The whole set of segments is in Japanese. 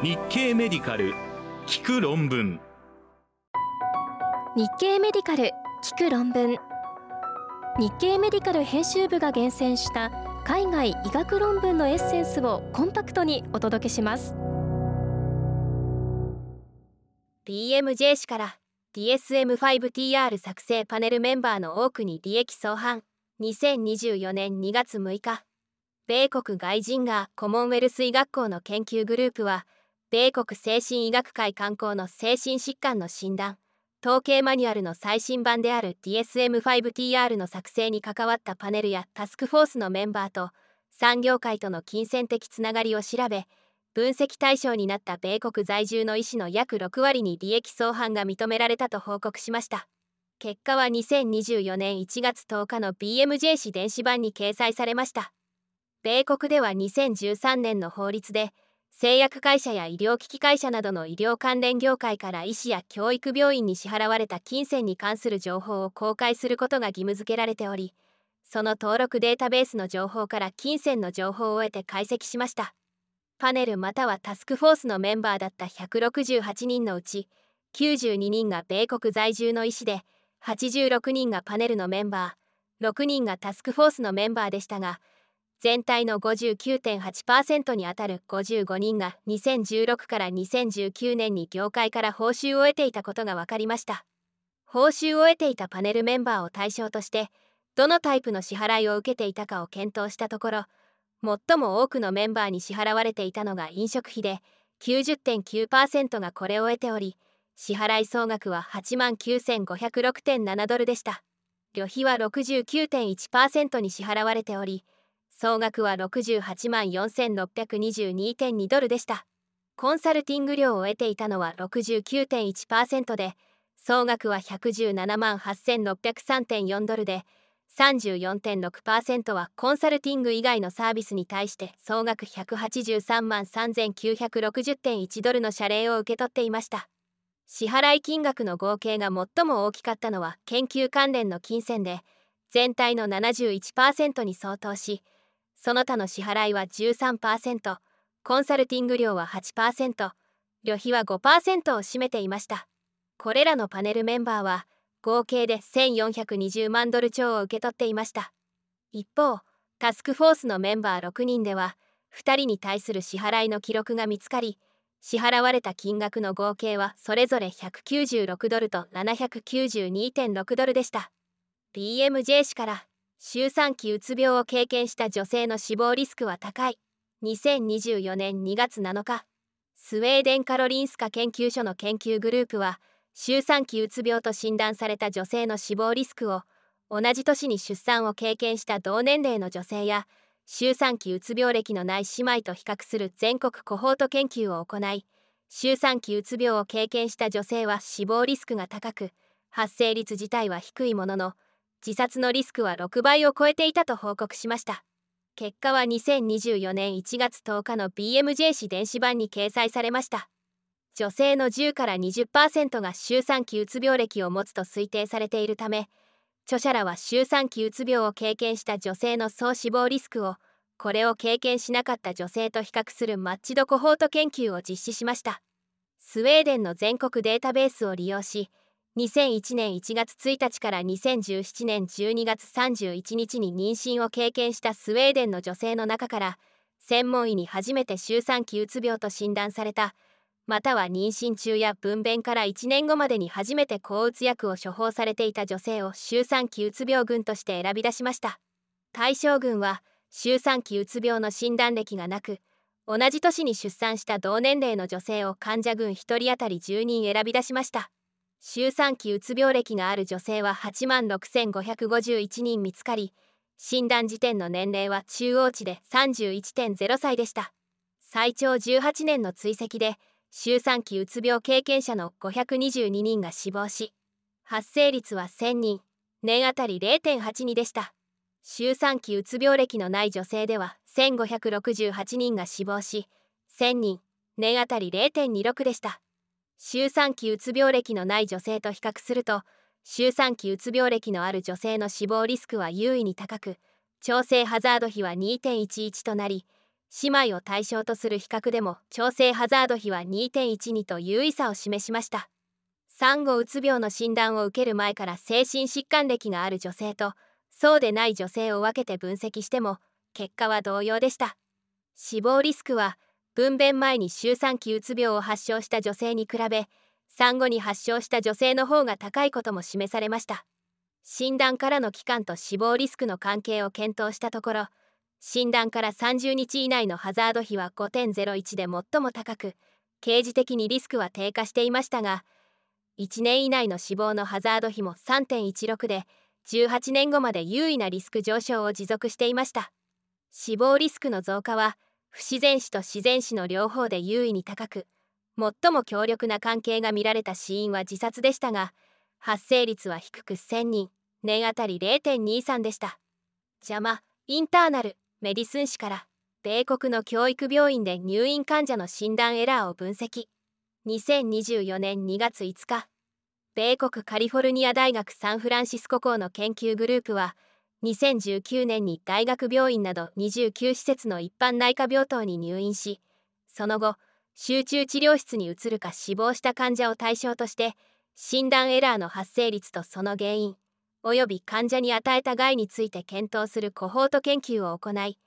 日経メディカル聞く論文。日経メディカル聞く論文。日経メディカル編集部が厳選した海外医学論文のエッセンスをコンパクトにお届けします。BMJ 氏から DSM5TR 作成パネルメンバーの多くに利益相反2024年2月6日米国外人がコモンウェルス医学校の研究グループは米国精神医学会観光の精神疾患の診断統計マニュアルの最新版である DSM5TR の作成に関わったパネルやタスクフォースのメンバーと産業界との金銭的つながりを調べ分析対象になった米国在住の医師の約6割に利益相反が認められたと報告しました。結果は2024年1月10日の BMJ 誌電子版に掲載されました。米国では2013年の法律で製薬会社や医療機器会社などの医療関連業界から医師や教育病院に支払われた金銭に関する情報を公開することが義務付けられておりその登録データベースの情報から金銭の情報を得て解析しました。パネルまたはタスクフォースのメンバーだった168人のうち92人が米国在住の医師で86人がパネルのメンバー6人がタスクフォースのメンバーでしたが全体の59.8%にあたる55人が2016から2019年に業界から報酬を得ていたことが分かりました。報酬を得ていたパネルメンバーを対象としてどのタイプの支払いを受けていたかを検討したところ最も多くのメンバーに支払われていたのが飲食費で90.9%がこれを得ており支払い総額は8万9506.7ドルでした。旅費は69.1%に支払われており総額は68万4622.2ドルでした。コンサルティング料を得ていたのは69.1%で総額は117万8603.4ドルで34.6%はコンサルティング以外のサービスに対して総額183万3960.1ドルの謝礼を受け取っていました。支払い金額の合計が最も大きかったのは研究関連の金銭で全体の71%に相当しその他の支払いは13%コンサルティング料は8%旅費は5%を占めていました。これらのパネルメンバーは合計で1420万ドル超を受け取っていました。一方タスクフォースのメンバー6人では2人に対する支払いの記録が見つかり支払われた金額の合計はそれぞれ196ドルと792.6ドルでした。BMJ 氏から周産期うつ病を経験した女性の死亡リスクは高い。2024年2月7日。スウェーデンカロリンスカ研究所の研究グループは周産期うつ病と診断された女性の死亡リスクを同じ年に出産を経験した同年齢の女性や周産期うつ病歴のない姉妹と比較する全国コホート研究を行い周産期うつ病を経験した女性は死亡リスクが高く発生率自体は低いものの自殺のリスクは6倍を超えていたと報告しました。結果は2024年1月10日の BMJ 誌電子版に掲載されました。女性の10から20%が周産期うつ病歴を持つと推定されているため著者らは周産期うつ病を経験した女性の総死亡リスクをこれを経験しなかった女性と比較するマッチドコホート研究を実施しました。スウェーデンの全国データベースを利用し2001年1月1日から2017年12月31日に妊娠を経験したスウェーデンの女性の中から専門医に初めて周産期うつ病と診断されたまたは妊娠中や分娩から1年後までに初めて抗うつ薬を処方されていた女性を周産期うつ病群として選び出しました。対象群は周産期うつ病の診断歴がなく同じ年に出産した同年齢の女性を患者群1人当たり10人選び出しました。周産期うつ病歴がある女性は8万6551人見つかり診断時点の年齢は中央値で31.0歳でした。最長18年の追跡で周産期うつ病経験者の522人が死亡し発生率は1000人年あたり0.82でした。周産期うつ病歴のない女性では1568人が死亡し1000人年あたり0.26でした。周産期うつ病歴のない女性と比較すると周産期うつ病歴のある女性の死亡リスクは優位に高く調整ハザード比は2.11となり姉妹を対象とする比較でも調整ハザード比は2.12と優位さを示しました。産後うつ病の診断を受ける前から精神疾患歴がある女性とそうでない女性を分けて分析しても結果は同様でした。死亡リスクは分娩前に周産期うつ病を発症した女性に比べ産後に発症した女性の方が高いことも示されました。診断からの期間と死亡リスクの関係を検討したところ診断から30日以内のハザード比は5.01で最も高く刑事的にリスクは低下していましたが1年以内の死亡のハザード比も3.16で18年後まで優位なリスク上昇を持続していました。死亡リスクの増加は不自然死と自然死の両方で優位に高く最も強力な関係が見られた死因は自殺でしたが発生率は低く1000人年あたり0.23でした。邪魔インターナルメディスン誌から米国の教育病院で入院患者の診断エラーを分析。2024年2月5日米国カリフォルニア大学サンフランシスコ校の研究グループは2019年に大学病院など29施設の一般内科病棟に入院しその後集中治療室に移るか死亡した患者を対象として診断エラーの発生率とその原因および患者に与えた害について検討するコホート研究を行い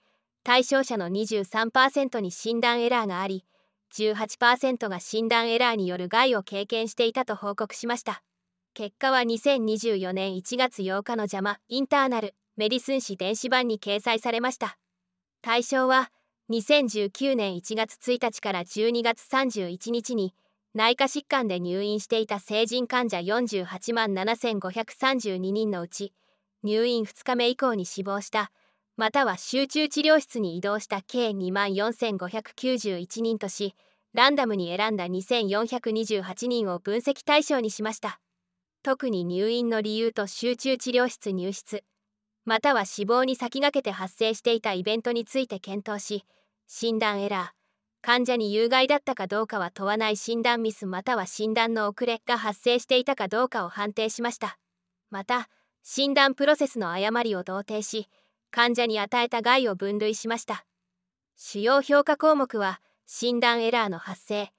対象者の23%に診断エラーがあり18%が診断エラーによる害を経験していたと報告しました。結果は2024年1月8日の邪魔インターナル。メディスン誌電子版に掲載されました。対象は2019年1月1日から12月31日に内科疾患で入院していた成人患者48万7532人のうち入院2日目以降に死亡したまたは集中治療室に移動した計2万4591人としランダムに選んだ2428人を分析対象にしました。特に入院の理由と集中治療室入室。または死亡に先駆けて発生していたイベントについて検討し診断エラー患者に有害だったかどうかは問わない診断ミスまたは診断の遅れが発生していたかどうかを判定しました。また診断プロセスの誤りを同定し患者に与えた害を分類しました。主要評価項目は診断エラーの発生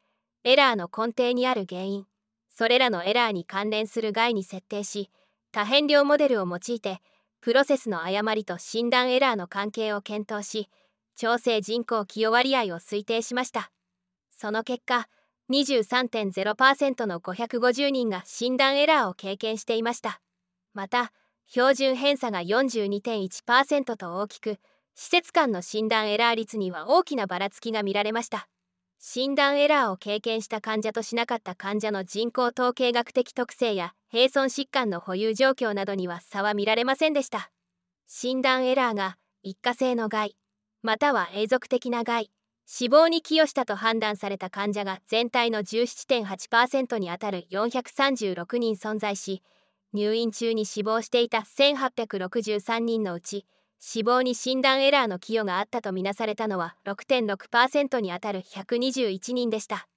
エラーの根底にある原因それらのエラーに関連する害に設定し多変量モデルを用いてプロセスの誤りと診断エラーの関係を検討し調整人口寄与割合を推定しました。その結果23.0%の550人が診断エラーを経験していました。また標準偏差が42.1%と大きく施設間の診断エラー率には大きなばらつきが見られました。診断エラーを経験した患者としなかった患者の人口統計学的特性や並存疾患の保有状況などには差は見られませんでした。診断エラーが一過性の害または永続的な害死亡に寄与したと判断された患者が全体の17.8%にあたる436人存在し入院中に死亡していた1863人のうち死亡に診断エラーの寄与があったとみなされたのは6.6%にあたる121人でした。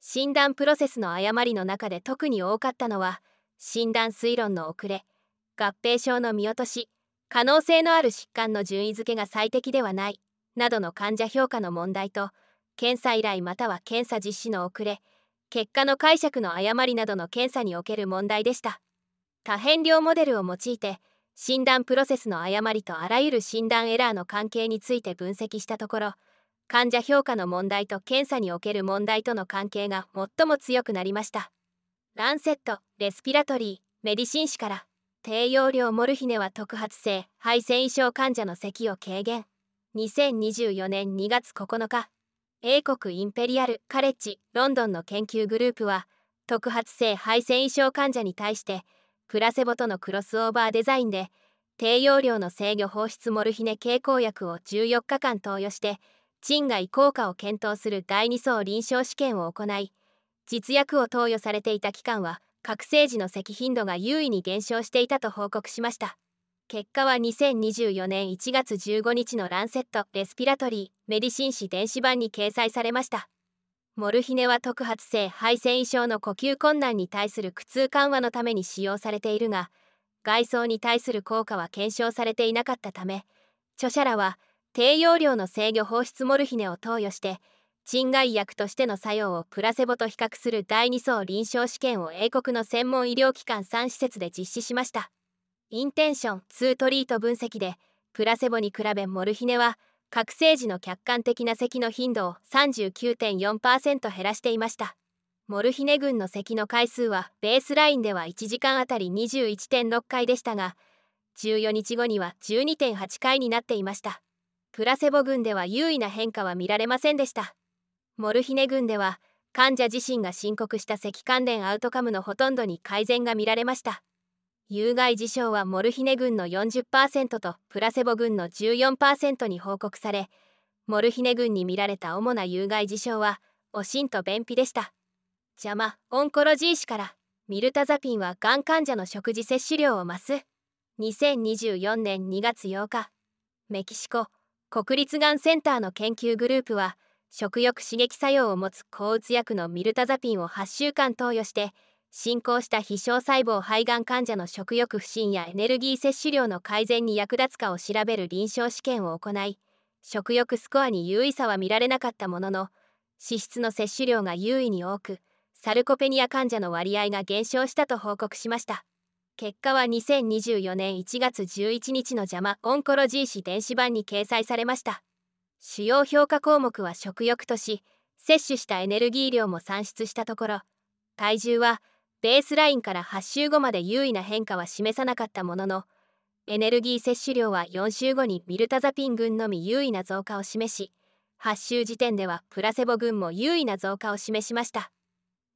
診断プロセスの誤りの中で特に多かったのは診断推論の遅れ合併症の見落とし可能性のある疾患の順位付けが最適ではないなどの患者評価の問題と検査依頼または検査実施の遅れ結果の解釈の誤りなどの検査における問題でした。多変量モデルを用いて診断プロセスの誤りとあらゆる診断エラーの関係について分析したところ患者評価の問題と検査における問題との関係が最も強くなりました。ランセットレスピラトリーメディシン誌から低用量モルヒネは特発性肺腺異症患者の咳を軽減。2024年2月9日英国インペリアルカレッジロンドンの研究グループは特発性肺腺異症患者に対してプラセボとのクロスオーバーデザインで低用量の制御放出モルヒネ経口薬を14日間投与して賃外効果を検討する第2層臨床試験を行い実薬を投与されていた期間は覚醒時の咳頻度が優位に減少していたと報告しました。結果は2024年1月15日のランセット・レスピラトリー・メディシン誌電子版に掲載されました。モルヒネは特発性肺腺異症の呼吸困難に対する苦痛緩和のために使用されているが外装に対する効果は検証されていなかったため著者らは低用量の制御放出モルヒネを投与して鎮害薬としての作用をプラセボと比較する第2層臨床試験を英国の専門医療機関3施設で実施しました。インテンション2トリート分析でプラセボに比べモルヒネは覚醒時の客観的な咳の頻度を39.4%減らしていました。モルヒネ群の咳の回数はベースラインでは1時間あたり21.6回でしたが14日後には12.8回になっていました。プラセボ群では優位な変化は見られませんでした。モルヒネ群では患者自身が申告した咳関連アウトカムのほとんどに改善が見られました。有害事象はモルヒネ群の40%とプラセボ群の14%に報告されモルヒネ群に見られた主な有害事象はおしんと便秘でした。邪魔オンコロジー氏からミルタザピンはがん患者の食事摂取量を増す。2024年2月8日メキシコ国立がんセンターの研究グループは食欲刺激作用を持つ抗うつ薬のミルタザピンを8週間投与して進行した非小細胞肺がん患者の食欲不振やエネルギー摂取量の改善に役立つかを調べる臨床試験を行い食欲スコアに優位さは見られなかったものの脂質の摂取量が優位に多くサルコペニア患者の割合が減少したと報告しました。結果は2024年1月11日の邪魔オンコロジー誌電子版に掲載されました。主要評価項目は食欲とし摂取したエネルギー量も算出したところ体重はベースラインから8週後まで優位な変化は示さなかったもののエネルギー摂取量は4週後にミルタザピン群のみ優位な増加を示し8週時点ではプラセボ群も優位な増加を示しました。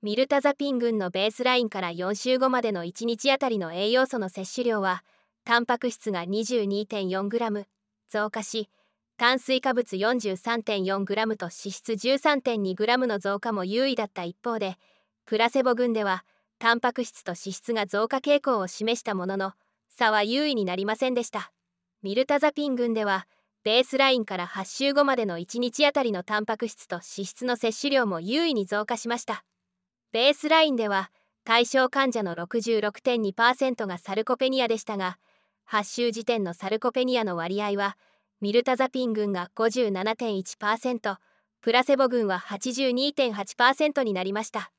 ミルタザピン群のベースラインから4週後までの1日あたりの栄養素の摂取量はタンパク質が 22.4g 増加し炭水化物 43.4g と脂質 13.2g の増加も優位だった一方でプラセボ群ではタンパク質と脂質が増加傾向を示したものの差は優位になりませんでした。ミルタザピン群ではベースラインから8週後までの1日あたりのタンパク質と脂質の摂取量も優位に増加しました。ベースラインでは対象患者の66.2%がサルコペニアでしたが8週時点のサルコペニアの割合はミルタザピン群が57.1%プラセボ群は82.8%になりました。